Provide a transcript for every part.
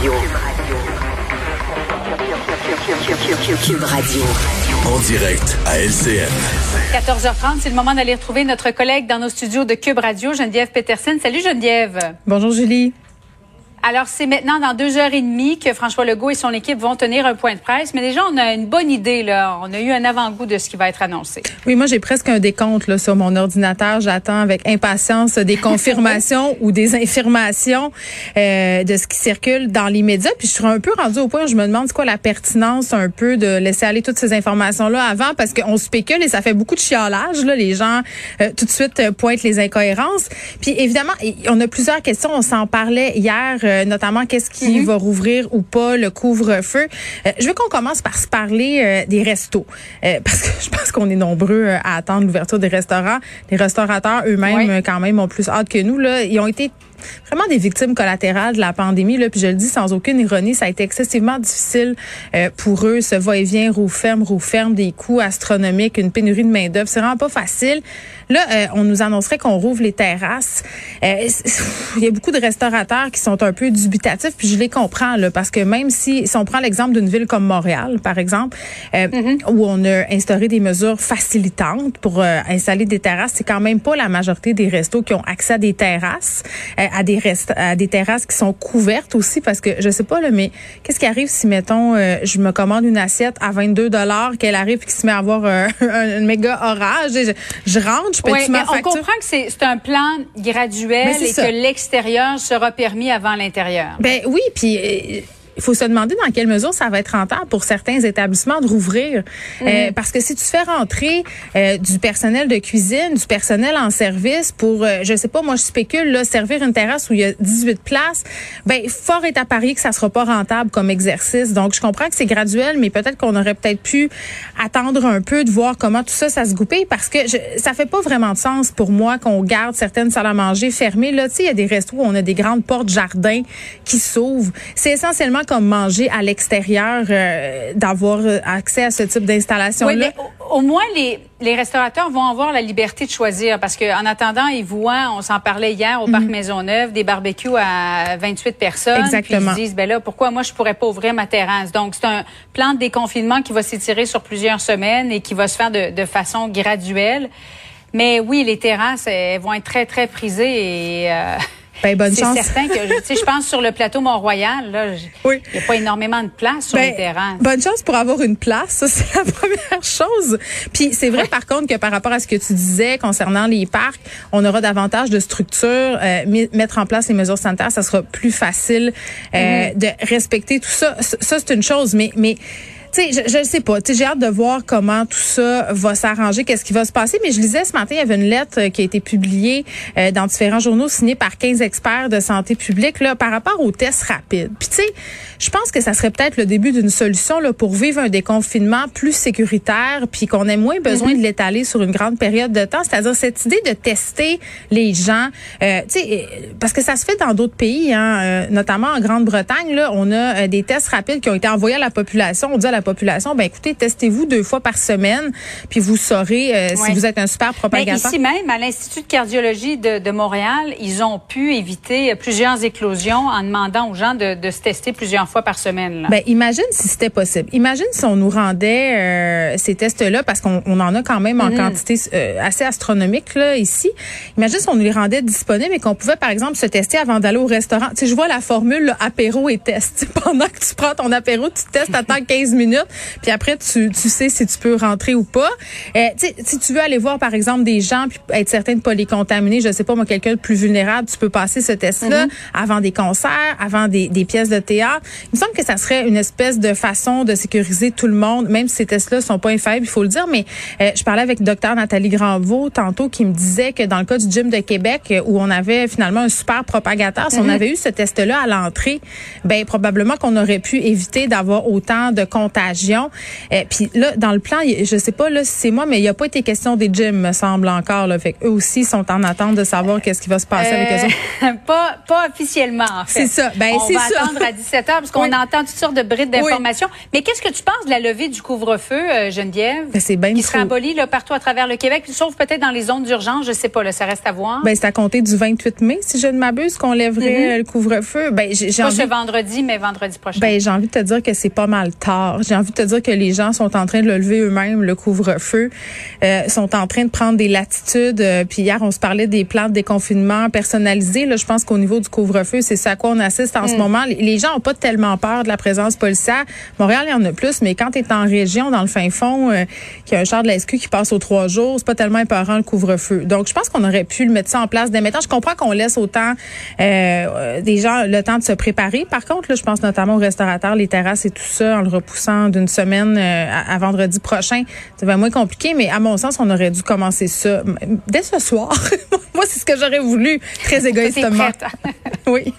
Radio. Cube Radio. En direct à LCN. 14h30, c'est le moment d'aller retrouver notre collègue dans nos studios de Cube Radio, Geneviève Peterson. Salut Geneviève. Bonjour Julie. Alors, c'est maintenant dans deux heures et demie que François Legault et son équipe vont tenir un point de presse. Mais déjà, on a une bonne idée, là. On a eu un avant-goût de ce qui va être annoncé. Oui, moi, j'ai presque un décompte là, sur mon ordinateur. J'attends avec impatience des confirmations ou des informations euh, de ce qui circule dans les médias. Puis, je suis un peu rendue au point où je me demande c'est quoi la pertinence un peu de laisser aller toutes ces informations-là avant parce qu'on spécule et ça fait beaucoup de chiolage. Là. Les gens euh, tout de suite euh, pointent les incohérences. Puis, évidemment, on a plusieurs questions. On s'en parlait hier euh, notamment qu'est-ce qui mhm. va rouvrir ou pas le couvre-feu. Euh, je veux qu'on commence par se parler euh, des restos parce que je pense qu'on est nombreux à attendre l'ouverture des restaurants. Les restaurateurs eux-mêmes quand même ont plus hâte que nous là, ils ont été vraiment des victimes collatérales de la pandémie. Là, puis je le dis sans aucune ironie, ça a été excessivement difficile euh, pour eux, ce va-et-vient, roue ferme, roue ferme, des coûts astronomiques, une pénurie de main d'œuvre. C'est vraiment pas facile. Là, euh, on nous annoncerait qu'on rouvre les terrasses. Euh, il y a beaucoup de restaurateurs qui sont un peu dubitatifs, puis je les comprends là, parce que même si, si on prend l'exemple d'une ville comme Montréal, par exemple, mm-hmm. où on a instauré des mesures facilitantes pour installer des terrasses, c'est quand même pas la majorité des restos qui ont accès à des terrasses à des rest à des terrasses qui sont couvertes aussi parce que je sais pas là mais qu'est-ce qui arrive si mettons euh, je me commande une assiette à 22 dollars qu'elle arrive et qu'il se met à avoir euh, un, méga orage je, je rentre je peux ouais, ma on comprend que c'est un plan graduel et que l'extérieur sera permis avant l'intérieur. Ben oui puis euh, il faut se demander dans quelle mesure ça va être rentable pour certains établissements de rouvrir. Euh, mhm. parce que si tu fais rentrer euh, du personnel de cuisine, du personnel en service pour, euh, je sais pas, moi je spécule, là, servir une terrasse où il y a 18 places, ben fort est à parier que ça sera pas rentable comme exercice. Donc je comprends que c'est graduel, mais peut-être qu'on aurait peut-être pu attendre un peu de voir comment tout ça, ça se goupille parce que je, ça fait pas vraiment de sens pour moi qu'on garde certaines salles à manger fermées. Là, tu sais, il y a des restos où on a des grandes portes jardins qui s'ouvrent. C'est essentiellement comme manger à l'extérieur, euh, d'avoir euh, accès à ce type d'installation-là? Oui, mais au, moins, les, les restaurateurs vont avoir la liberté de choisir parce qu'en attendant, ils voient, on s'en parlait hier au Parc mhm. Maisonneuve, des barbecues à 28 personnes. Exactement. Puis ils disent, ben là, pourquoi moi, je pourrais pas ouvrir ma terrasse? Donc, c'est un plan de déconfinement qui va s'étirer sur plusieurs semaines et qui va se faire de, de façon graduelle. Mais oui, les terrasses elles vont être très, très prisées et... Euh, ben, bonne c'est certain que, tu sais, je pense sur le plateau Mont-Royal, là, il n'y a pas énormément de place sur ben, les terrains. Bonne chance pour avoir une place, ça, c'est la première chose. Puis c'est vrai, par contre, que par rapport à ce que tu disais concernant les parcs, on aura davantage de structures, euh, mettre en place les mesures sanitaires, ça sera plus facile euh, mm-hmm. de respecter tout ça. Ça, c'est une chose, mais, mais tu sais, je, ne sais pas. Tu j'ai hâte de voir comment tout ça va s'arranger, qu'est-ce qui va se passer. Mais je lisais ce matin, il y avait une lettre qui a été publiée euh, dans différents journaux signée par 15 experts de santé publique là, par rapport aux tests rapides. Puis tu sais, je pense que ça serait peut-être le début d'une solution là, pour vivre un déconfinement plus sécuritaire, puis qu'on ait moins besoin mm-hmm. de l'étaler sur une grande période de temps. C'est-à-dire cette idée de tester les gens, euh, tu sais, parce que ça se fait dans d'autres pays, hein, euh, notamment en Grande-Bretagne. Là, on a des tests rapides qui ont été envoyés à la population. On dit à la population, ben écoutez, testez-vous deux fois par semaine, puis vous saurez euh, si vous êtes un super ben, propagateur. ici même, à l'Institut de cardiologie de, Montréal, ils ont pu éviter plusieurs éclosions en demandant aux gens de, se tester plusieurs fois par semaine. Ben imagine si c'était possible. Imagine si on nous rendait euh, ces tests-là, parce qu'on en a quand même en mm-hmm. quantité euh, assez astronomique là ici. Imagine si on nous les rendait disponibles et qu'on pouvait par exemple se tester avant d'aller au restaurant. Tu sais, je vois la formule apéro et test. Pendant que tu prends ton apéro, tu testes, attends 15 minutes puis après tu, tu sais si tu peux rentrer ou pas. Euh, si tu veux aller voir par exemple des gens puis être certain de pas les contaminer, je sais pas moi quelqu'un de plus vulnérable, tu peux passer ce test-là mm-hmm. avant des concerts, avant des, des pièces de théâtre. Il me semble que ça serait une espèce de façon de sécuriser tout le monde, même si ces tests-là sont pas infaillibles, il faut le dire. Mais euh, je parlais avec docteur Nathalie Granvaux tantôt qui me disait que dans le cas du gym de Québec où on avait finalement un super propagateur, si on mm-hmm. avait eu ce test-là à l'entrée, ben probablement qu'on aurait pu éviter d'avoir autant de contacts contagion. Et puis là, dans le plan, je sais pas là si c'est moi, mais il n'y a pas été question des gyms, me semble encore. Là. Fait eux aussi sont en attente de savoir qu'est-ce qui va se passer avec eux autres. pas, pas officiellement, en fait. C'est ça. Ben, on va attendre à 17 h parce qu'on entend toutes sortes de brides d'informations. Mais qu'est-ce que tu penses de la levée du couvre-feu, euh, Geneviève? Ben, c'est bien Qui sera aboli là, partout à travers le Québec, sauf peut-être dans les zones d'urgence, je sais pas, là, ça reste à voir. Ben, c'est à compter du 28 mai, si je ne m'abuse, qu'on lèverait mm-hmm. le couvre-feu. Ben, j'ai pas ce vendredi, mais vendredi prochain. Ben, j'ai envie de te dire que c'est pas mal tard. J'ai envie de te dire que les gens sont en train de le lever eux-mêmes, le couvre-feu, euh, sont en train de prendre des latitudes. Euh, puis hier, on se parlait des plans de déconfinement personnalisés. Là, je pense qu'au niveau du couvre-feu, c'est ça à quoi on assiste en ce mm. moment. Les, gens ont pas tellement peur de la présence policière. Montréal, il y en a plus, mais quand tu es en région, dans le fin fond, euh, qu'il y a un char de la SQ qui passe aux trois jours, c'est pas tellement épeurant le couvre-feu. Donc, je pense qu'on aurait pu le mettre ça en place dès maintenant. Je comprends qu'on laisse autant euh, des gens le temps de se préparer. Par contre, là, je pense notamment aux restaurateurs, les terrasses et tout ça, en le repoussant d'une semaine euh, à, vendredi prochain. Ça va moins compliqué, mais à mon sens, on aurait dû commencer ça dès ce soir. Moi, c'est ce que j'aurais voulu, très égoïstement. oui.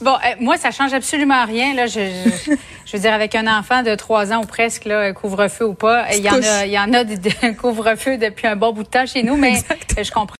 Bon, euh, moi, ça change absolument rien. Là, je, je, veux dire, avec un enfant de trois ans ou presque, là, couvre-feu ou pas, il y en a, il y en a couvre-feu depuis un bon bout de temps chez nous, mais je comprends.